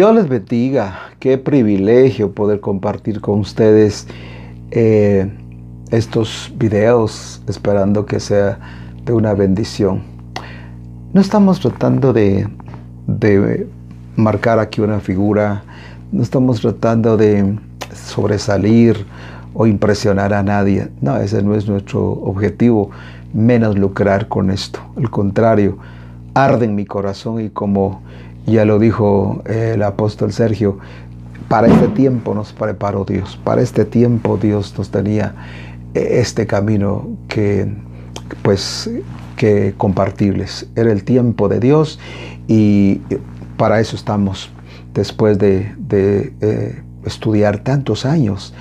Dios les bendiga. Qué privilegio poder compartir con ustedes eh, estos videos, esperando que sea de una bendición. No estamos tratando de, de marcar aquí una figura, no estamos tratando de sobresalir o impresionar a nadie. No, ese no es nuestro objetivo, menos lucrar con esto. Al contrario, arde en mi corazón y como ya lo dijo el apóstol Sergio, para este tiempo nos preparó Dios, para este tiempo Dios nos tenía este camino que pues que compartibles. Era el tiempo de Dios y para eso estamos después de, eh, estudiar tantos años.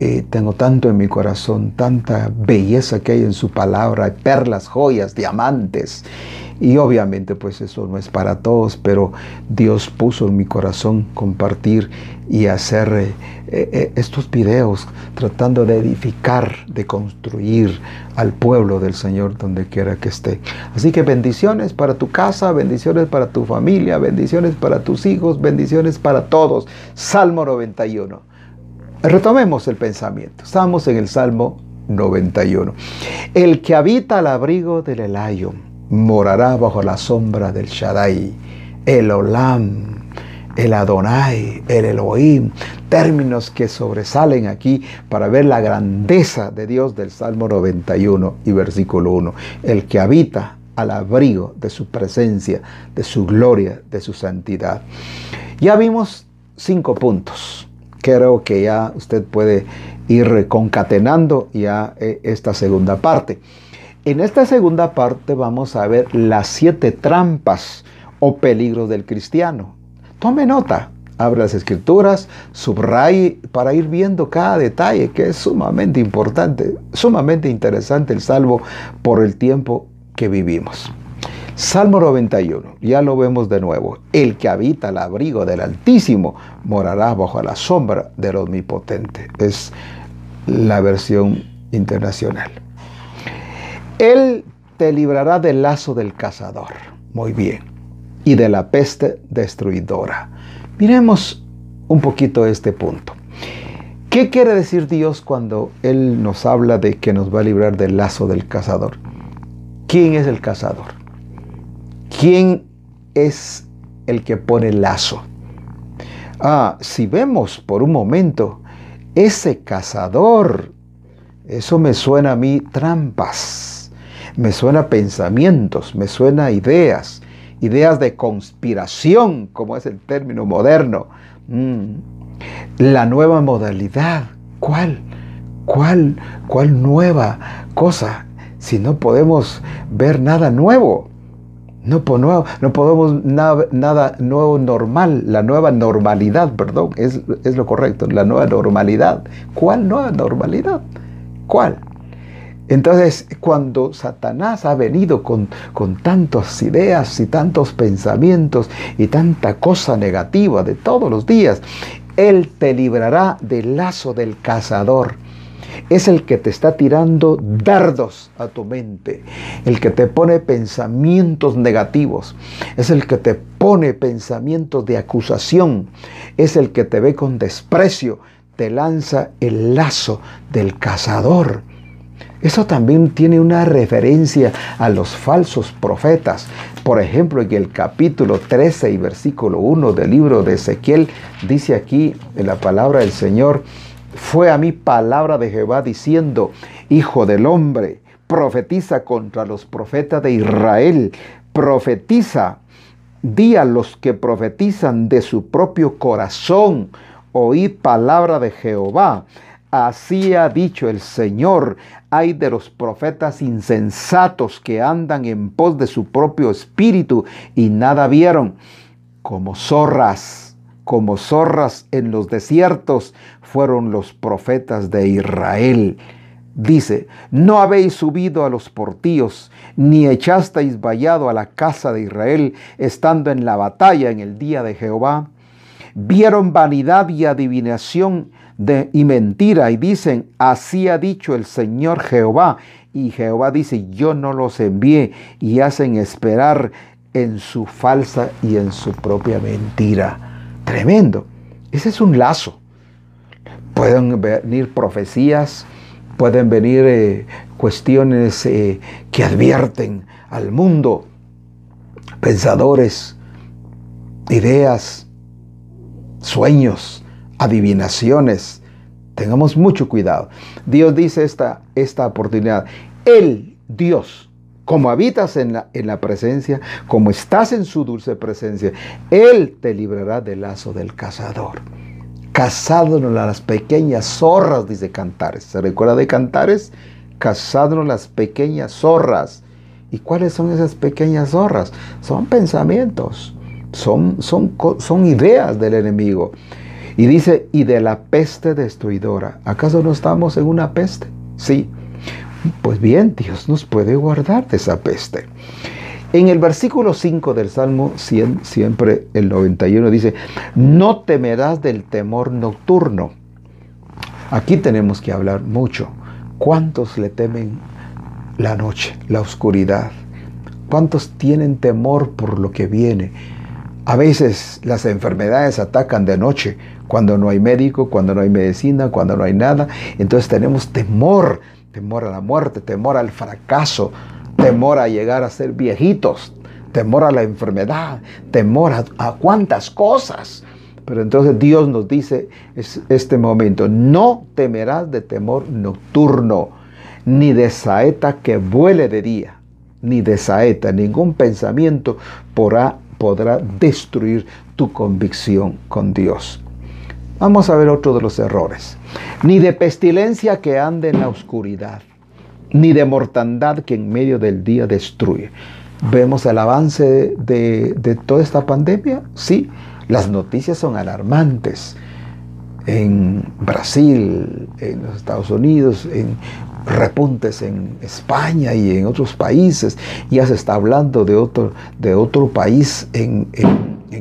Eh, tengo tanto en mi corazón, tanta belleza que hay en su palabra, perlas, joyas, diamantes. Y obviamente pues eso no es para todos, pero Dios puso en mi corazón compartir y hacer eh, eh, estos videos tratando de edificar, de construir al pueblo del Señor donde quiera que esté. Así que bendiciones para tu casa, bendiciones para tu familia, bendiciones para tus hijos, bendiciones para todos. Salmo 91. Retomemos el pensamiento. Estamos en el Salmo 91. El que habita al abrigo del Elayo morará bajo la sombra del Shaddai, el Olam, el Adonai, el Elohim, términos que sobresalen aquí para ver la grandeza de Dios del Salmo 91 y versículo 1. El que habita al abrigo de su presencia, de su gloria, de su santidad. Ya vimos cinco puntos. Creo que ya usted puede ir concatenando ya eh, esta segunda parte. En esta segunda parte vamos a ver las siete trampas o peligros del cristiano. Tome nota, abre las escrituras, subraye para ir viendo cada detalle que es sumamente importante, sumamente interesante el salvo por el tiempo que vivimos. Salmo 91, ya lo vemos de nuevo. El que habita el abrigo del Altísimo morará bajo la sombra del Omnipotente. Es la versión internacional. Él te librará del lazo del cazador. Muy bien. Y de la peste destruidora. Miremos un poquito este punto. ¿Qué quiere decir Dios cuando Él nos habla de que nos va a librar del lazo del cazador? ¿Quién es el cazador? ¿Quién es el que pone el lazo? Ah, si vemos por un momento, ese cazador, eso me suena a mí trampas me suena pensamientos, me suena ideas, ideas de conspiración, como es el término moderno. Mm. La nueva modalidad, ¿cuál? ¿Cuál? ¿Cuál nueva cosa? Si no podemos ver nada nuevo. No, no podemos nada, nada, nuevo normal, la nueva normalidad, perdón, es, es lo correcto, la nueva normalidad. ¿Cuál nueva normalidad? ¿Cuál? Entonces, cuando Satanás ha venido con, con tantas ideas y tantos pensamientos y tanta cosa negativa de todos los días, Él te librará del lazo del cazador. Es el que te está tirando dardos a tu mente, el que te pone pensamientos negativos, es el que te pone pensamientos de acusación, es el que te ve con desprecio, te lanza el lazo del cazador. Eso también tiene una referencia a los falsos profetas. Por ejemplo, en el capítulo 13 y versículo 1 del libro de Ezequiel, dice aquí en la palabra del Señor, fue a mí palabra de Jehová diciendo, Hijo del hombre, profetiza contra los profetas de Israel, profetiza, di a los que profetizan de su propio corazón, oí palabra de Jehová. Así ha dicho el Señor, hay de los profetas insensatos que andan en pos de su propio espíritu y nada vieron, como zorras, como zorras en los desiertos fueron los profetas de Israel. Dice, no habéis subido a los portillos, ni echasteis vallado a la casa de Israel, estando en la batalla en el día de Jehová. Vieron vanidad y adivinación y mentira y dicen, así ha dicho el Señor Jehová. Y Jehová dice, yo no los envié y hacen esperar en su falsa y en su propia mentira. Tremendo. Ese es un lazo. Pueden venir profecías, pueden venir eh, cuestiones eh, que advierten al mundo, pensadores, ideas, sueños, adivinaciones. Tengamos mucho cuidado. Dios dice esta, esta oportunidad. Él, Dios, como habitas en la, en la presencia, como estás en su dulce presencia, Él te librará del lazo del cazador. Cazádnos las pequeñas zorras, dice Cantares. ¿Se recuerda de Cantares? Cazádnos las pequeñas zorras. ¿Y cuáles son esas pequeñas zorras? Son pensamientos, son, son, son ideas del enemigo. Y dice, y de la peste destruidora. ¿Acaso no estamos en una peste? Sí. Pues bien, Dios nos puede guardar de esa peste. En el versículo 5 del Salmo 100, siempre el 91 dice, no temerás del temor nocturno. Aquí tenemos que hablar mucho. ¿Cuántos le temen la noche, la oscuridad? ¿Cuántos tienen temor por lo que viene? A veces las enfermedades atacan de noche, cuando no hay médico, cuando no hay medicina, cuando no hay nada. Entonces tenemos temor, temor a la muerte, temor al fracaso, temor a llegar a ser viejitos, temor a la enfermedad, temor a, cuántas cosas. Pero entonces Dios nos dice este momento, no temerás de temor nocturno, ni de saeta que vuele de día, ni de saeta, ningún pensamiento podrá destruir tu convicción con Dios. Vamos a ver otro de los errores. Ni de pestilencia que ande en la oscuridad, ni de mortandad que en medio del día destruye. ¿Vemos el avance de, toda esta pandemia? Sí, las noticias son alarmantes. En Brasil, en los Estados Unidos, en repuntes en España y en otros países. Ya se está hablando de otro, de otro país en,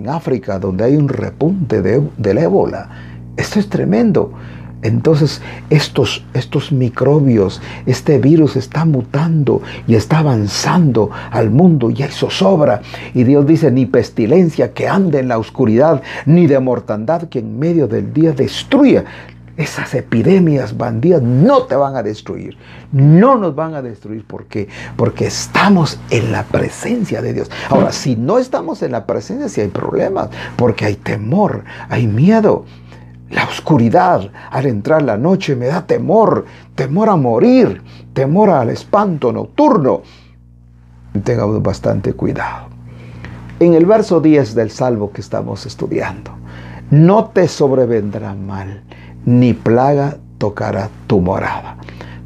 África donde hay un repunte de, del ébola. Esto es tremendo. Entonces estos, estos microbios, este virus está mutando y está avanzando al mundo y hay zozobra. Y Dios dice, ni pestilencia que ande en la oscuridad, ni de mortandad que en medio del día destruya. Esas epidemias bandidas no te van a destruir. No nos van a destruir. ¿Por qué? Porque estamos en la presencia de Dios. Ahora, si no estamos en la presencia, si hay problemas. Porque hay temor, hay miedo. La oscuridad al entrar la noche me da temor. Temor a morir. Temor al espanto nocturno. Tengamos bastante cuidado. En el verso 10 del salvo que estamos estudiando. No te sobrevendrá mal ni plaga tocará tu morada.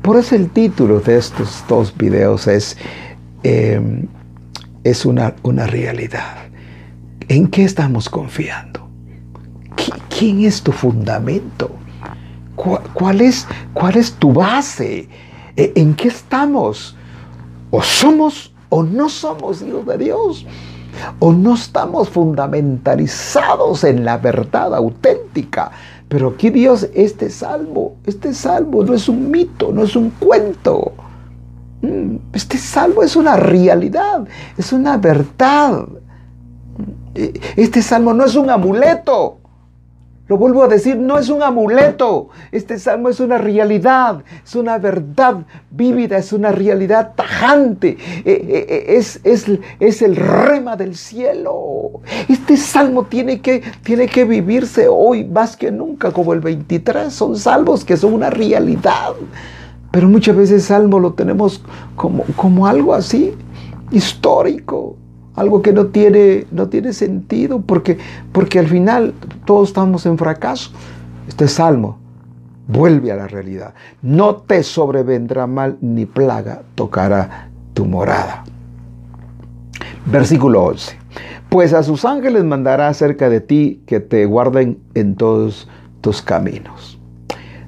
Por eso el título de estos dos videos es, em, es una, una, realidad. ¿En qué estamos confiando? ¿Quién es tu fundamento? ¿Cuál, es, ¿Cuál es tu base? ¿E, ¿En qué estamos? ¿O somos o no somos hijos de Dios? ¿O no estamos fundamentalizados en la verdad auténtica? Pero aquí Dios, este salmo, este salmo no es un mito, no es un cuento. Mm, este salmo es una realidad, es una verdad. E, este salmo no es un amuleto. Lo vuelvo a decir, no es un amuleto. Este salmo es una realidad, es una verdad vívida, es una realidad tajante. E, e, e, es, es, el rema del cielo. Este salmo tiene que, tiene que vivirse hoy más que nunca, como el 23. Son salmos que son una realidad. Pero muchas veces el salmo lo tenemos como, como algo así, histórico algo que no tiene, no tiene sentido, porque, porque al final todos estamos en fracaso. Este salmo vuelve a la realidad. No te sobrevendrá mal ni plaga tocará tu morada. Versículo 11. Pues a sus ángeles mandará cerca de ti que te guarden en todos tus caminos.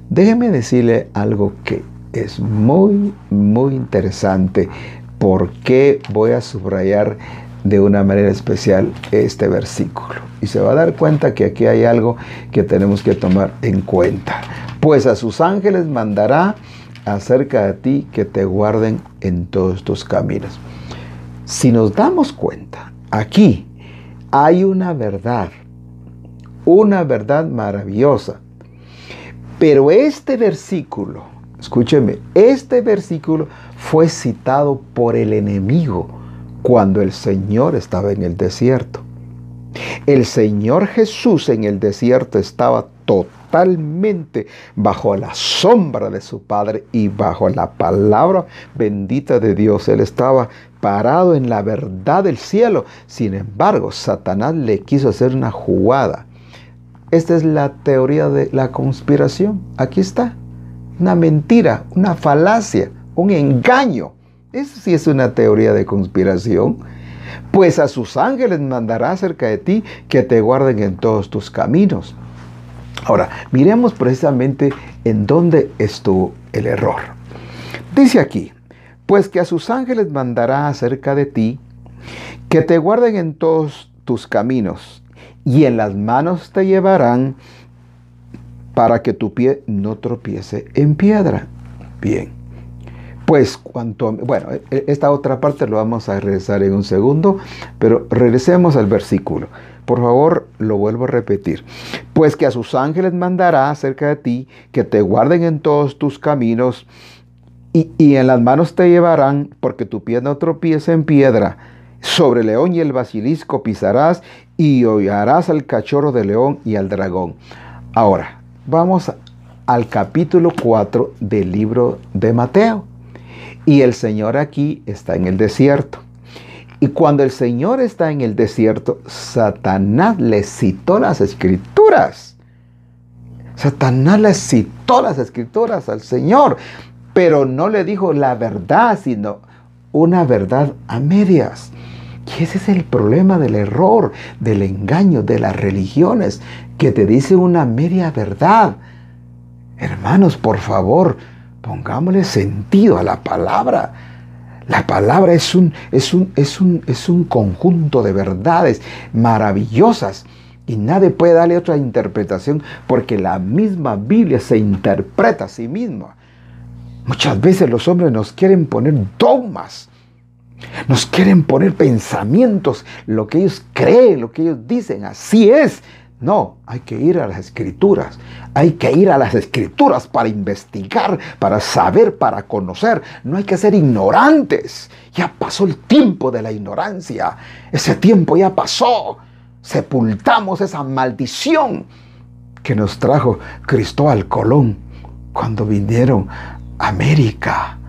Déjeme decirle algo que es muy, muy interesante. ¿Por qué voy a subrayar de una manera especial este versículo. Y se va a dar cuenta que aquí hay algo que tenemos que tomar en cuenta. Pues a sus ángeles mandará acerca de ti que te guarden en todos tus caminos. Si nos damos cuenta, aquí hay una verdad, una verdad maravillosa. Pero este versículo, escúcheme, este versículo fue citado por el enemigo cuando el Señor estaba en el desierto. El Señor Jesús en el desierto estaba totalmente bajo la sombra de su Padre y bajo la palabra bendita de Dios. Él estaba parado en la verdad del cielo. Sin embargo, Satanás le quiso hacer una jugada. Esta es la teoría de la conspiración. Aquí está. Una mentira, una falacia, un engaño. Eso sí es una teoría de conspiración. Pues a sus ángeles mandará cerca de ti que te guarden en todos tus caminos. Ahora, miremos precisamente en dónde estuvo el error. Dice aquí, pues que a sus ángeles mandará acerca de ti, que te guarden en todos tus caminos, y en las manos te llevarán para que tu pie no tropiece en piedra. Bien. Pues cuanto, bueno, e, esta otra parte lo vamos a regresar en un segundo, pero regresemos al versículo. Por favor, lo vuelvo a repetir. Pues que a sus ángeles mandará acerca de ti, que te guarden en todos tus caminos, y, en las manos te llevarán, porque tu pie no tropiece en piedra. Sobre el león y el basilisco pisarás y hollarás al cachorro de león y al dragón. Ahora, vamos al capítulo 4 del libro de Mateo. Y el Señor aquí está en el desierto. Y cuando el Señor está en el desierto, Satanás le citó las escrituras. Satanás le citó las escrituras al Señor pero no le dijo la verdad, sino una verdad a medias. Y ese es el problema del error, del engaño, de las religiones, que te dice una media verdad. Hermanos, por favor, pongámosle sentido a la palabra. La palabra es un, es un, es un, es un conjunto de verdades maravillosas y nadie puede darle otra interpretación porque la misma Biblia se interpreta a sí misma. Muchas veces los hombres nos quieren poner dogmas, nos quieren poner pensamientos, lo que ellos creen, lo que ellos dicen, así es. No, hay que ir a las escrituras, hay que ir a las escrituras para investigar, para saber, para conocer. No hay que ser ignorantes. Ya pasó el tiempo de la ignorancia. Ese tiempo ya pasó. Sepultamos esa maldición que nos trajo Cristóbal Colón cuando vinieron América.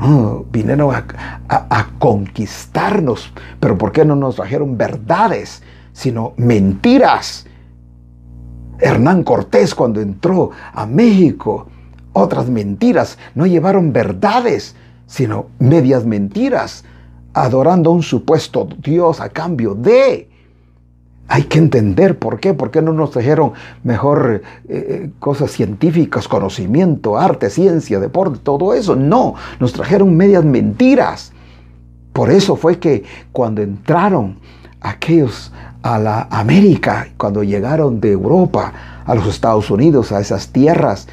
Oh, vinieron a, conquistarnos, pero ¿por qué no nos trajeron verdades, sino mentiras? Hernán Cortés cuando entró a México, otras mentiras, no llevaron verdades, sino medias mentiras, adorando a un supuesto Dios a cambio de... Hay que entender por qué, por qué no nos trajeron mejor eh, eh, cosas científicas, conocimiento, arte, ciencia, deporte, todo eso. No, nos trajeron medias mentiras. Por eso fue que cuando entraron aquellos a la América, cuando llegaron de Europa a los Estados Unidos, a esas tierras,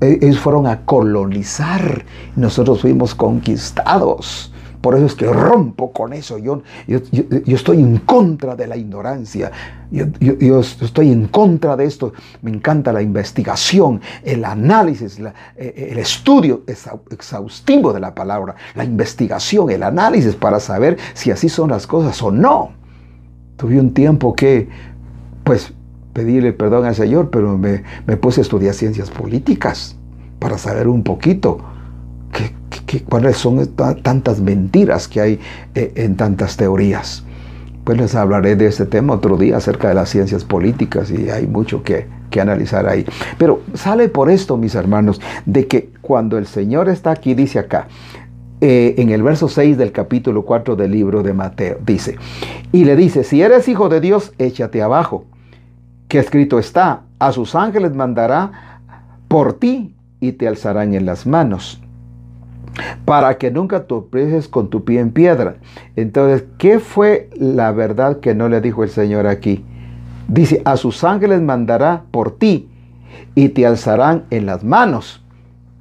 e, ellos fueron a colonizar. Nosotros fuimos conquistados. Por eso es que rompo con eso. Yo, yo, estoy en contra de la ignorancia. Yo, estoy en contra de esto. Me encanta la investigación, el análisis, eh, el estudio exhaustivo de la palabra, la investigación, el análisis para saber si así son las cosas o no. Tuve un tiempo que, pues, pedirle perdón al Señor, pero me, me puse a estudiar ciencias políticas para saber un poquito cuáles son tantas mentiras que hay eh, en tantas teorías. Pues les hablaré de este tema otro día acerca de las ciencias políticas y hay mucho que, analizar ahí. Pero sale por esto, mis hermanos, de que cuando el Señor está aquí, dice acá, eh, en el verso 6 del capítulo 4 del libro de Mateo, dice, y le dice, si eres hijo de Dios, échate abajo, que escrito está, a sus ángeles mandará por ti y te alzarán en las manos para que nunca tropieces con tu pie en piedra. Entonces, ¿qué fue la verdad que no le dijo el Señor aquí? Dice, a sus ángeles mandará por ti y te alzarán en las manos.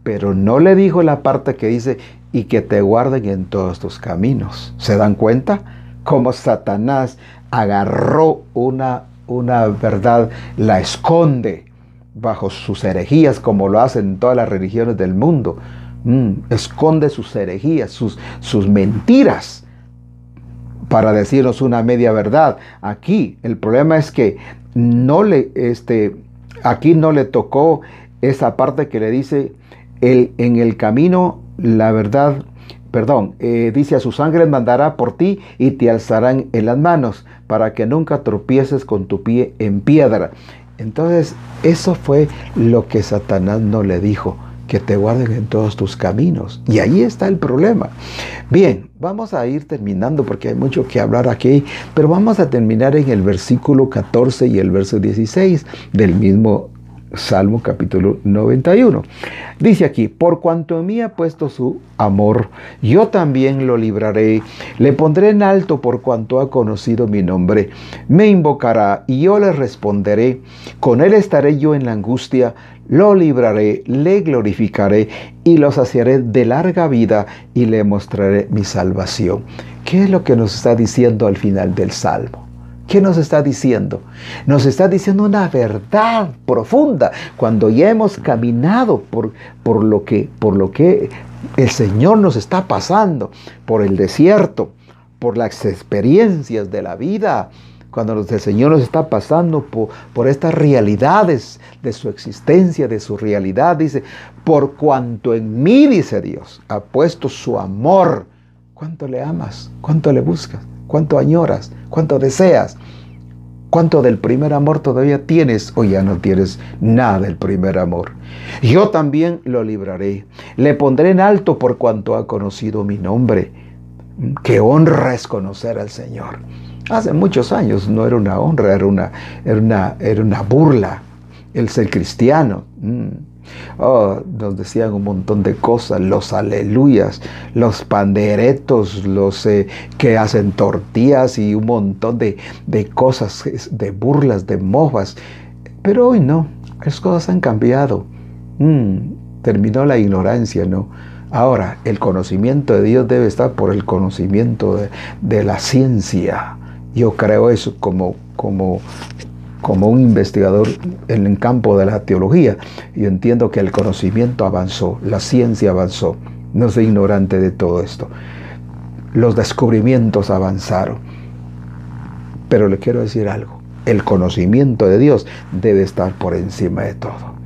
Pero no le dijo la parte que dice, y que te guarden en todos tus caminos. ¿Se dan cuenta? Como Satanás agarró una una verdad la esconde bajo sus herejías como lo hacen todas las religiones del mundo. Mm, esconde sus herejías, sus, sus mentiras para decirnos una media verdad. Aquí el problema es que no le, este, aquí no le tocó esa parte que le dice el, en el camino la verdad, perdón, eh, dice a sus ángeles mandará por ti y te alzarán en las manos para que nunca tropieces con tu pie en piedra. Entonces, eso fue lo que Satanás no le dijo que te guarden en todos tus caminos. Y ahí está el problema. Bien, vamos a ir terminando porque hay mucho que hablar aquí, pero vamos a terminar en el versículo 14 y el verso 16 del mismo Salmo capítulo 91. Dice aquí, por cuanto en mí ha puesto su amor, yo también lo libraré, le pondré en alto por cuanto ha conocido mi nombre, me invocará y yo le responderé, con él estaré yo en la angustia, lo libraré, le glorificaré y lo saciaré de larga vida y le mostraré mi salvación. ¿Qué es lo que nos está diciendo al final del Salmo? ¿Qué nos está diciendo? Nos está diciendo una verdad profunda. Cuando ya hemos caminado por, por, lo, que, por lo que el Señor nos está pasando, por el desierto, por las experiencias de la vida, cuando el Señor nos está pasando por, por, estas realidades de su existencia, de su realidad, dice, por cuanto en mí, dice Dios, ha puesto su amor. ¿Cuánto le amas? ¿Cuánto le buscas? ¿Cuánto añoras? ¿Cuánto deseas? ¿Cuánto del primer amor todavía tienes o ya no tienes nada del primer amor? Yo también lo libraré. Le pondré en alto por cuanto ha conocido mi nombre. Qué honra es conocer al Señor. Hace muchos años no era una honra, era una, era una, era una burla el ser cristiano. Mm. Oh, nos decían un montón de cosas, los aleluyas, los panderetos, los eh, que hacen tortillas y un montón de, cosas, de burlas, de mofas. Pero hoy no, las cosas han cambiado. Mm, terminó la ignorancia, ¿no? Ahora, el conocimiento de Dios debe estar por el conocimiento de, de la ciencia. Yo creo eso como, como como un investigador en el campo de la teología. Yo entiendo que el conocimiento avanzó, la ciencia avanzó. No soy ignorante de todo esto. Los descubrimientos avanzaron. Pero le quiero decir algo. El conocimiento de Dios debe estar por encima de todo.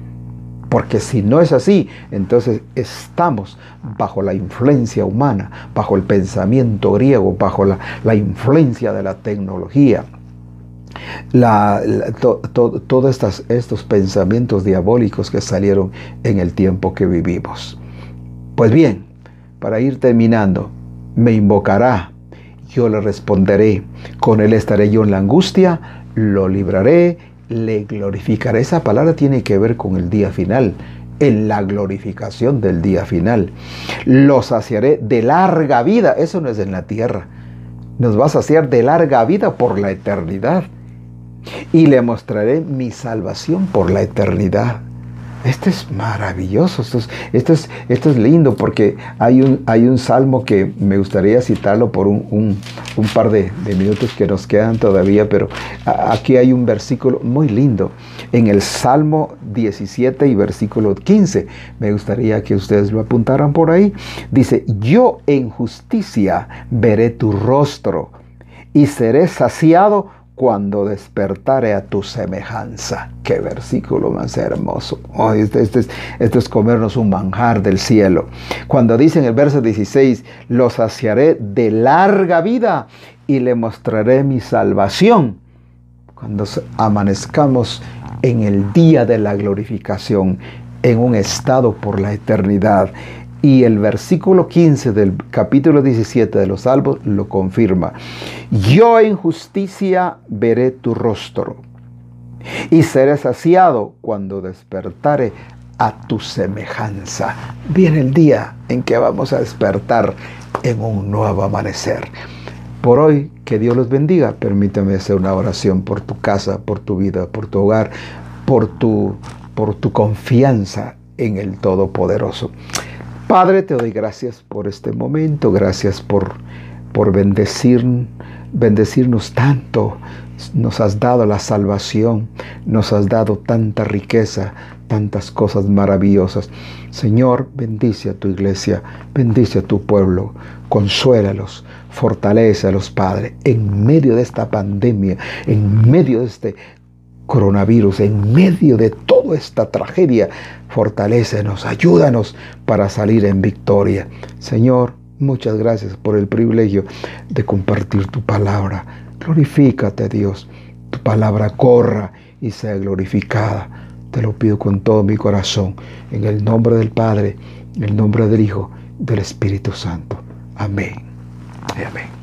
Porque si no es así, entonces estamos bajo la influencia humana, bajo el pensamiento griego, bajo la, la influencia de la tecnología, todos estos pensamientos diabólicos que salieron en el tiempo que vivimos. Pues bien, para ir terminando, me invocará, yo le responderé, con él estaré yo en la angustia, lo libraré, le glorificaré. Esa palabra tiene que ver con el día final, en la glorificación del día final. Lo saciaré de larga vida, eso no es en la tierra. Nos va a saciar de larga vida por la eternidad y le mostraré mi salvación por la eternidad. Esto es maravilloso, esto es, esto es, lindo porque hay un, hay un salmo que me gustaría citarlo por un, par de, minutos que nos quedan todavía, pero aquí hay un versículo muy lindo. En el Salmo 17 y versículo 15, me gustaría que ustedes lo apuntaran por ahí. Dice, yo en justicia veré tu rostro y seré saciado cuando despertare a tu semejanza. Qué versículo más hermoso. este, este, es, esto es comernos un manjar del cielo. Cuando dice en el verso 16, lo saciaré de larga vida y le mostraré mi salvación. Cuando amanezcamos en el día de la glorificación, en un estado por la eternidad y el versículo 15 del capítulo 17 de los Salmos lo confirma. Yo en justicia veré tu rostro y seré saciado cuando despertare a tu semejanza. Viene el día en que vamos a despertar en un nuevo amanecer. Por hoy, que Dios los bendiga. Permítame hacer una oración por tu casa, por tu vida, por tu hogar, por tu, por tu confianza en el Todopoderoso. Padre, te doy gracias por este momento, gracias por, por bendecir, bendecirnos tanto, nos has dado la salvación, nos has dado tanta riqueza, tantas cosas maravillosas. Señor, bendice a tu iglesia, bendice a tu pueblo, consuélalos, fortalece a los padres en medio de esta pandemia, en medio de este coronavirus, en medio de toda esta tragedia. Fortalécenos, ayúdanos para salir en victoria. Señor, muchas gracias por el privilegio de compartir tu palabra. Glorifícate, Dios. Tu palabra corra y sea glorificada. Te lo pido con todo mi corazón, en el nombre del Padre, en el nombre del Hijo, del Espíritu Santo. Amén. Amén.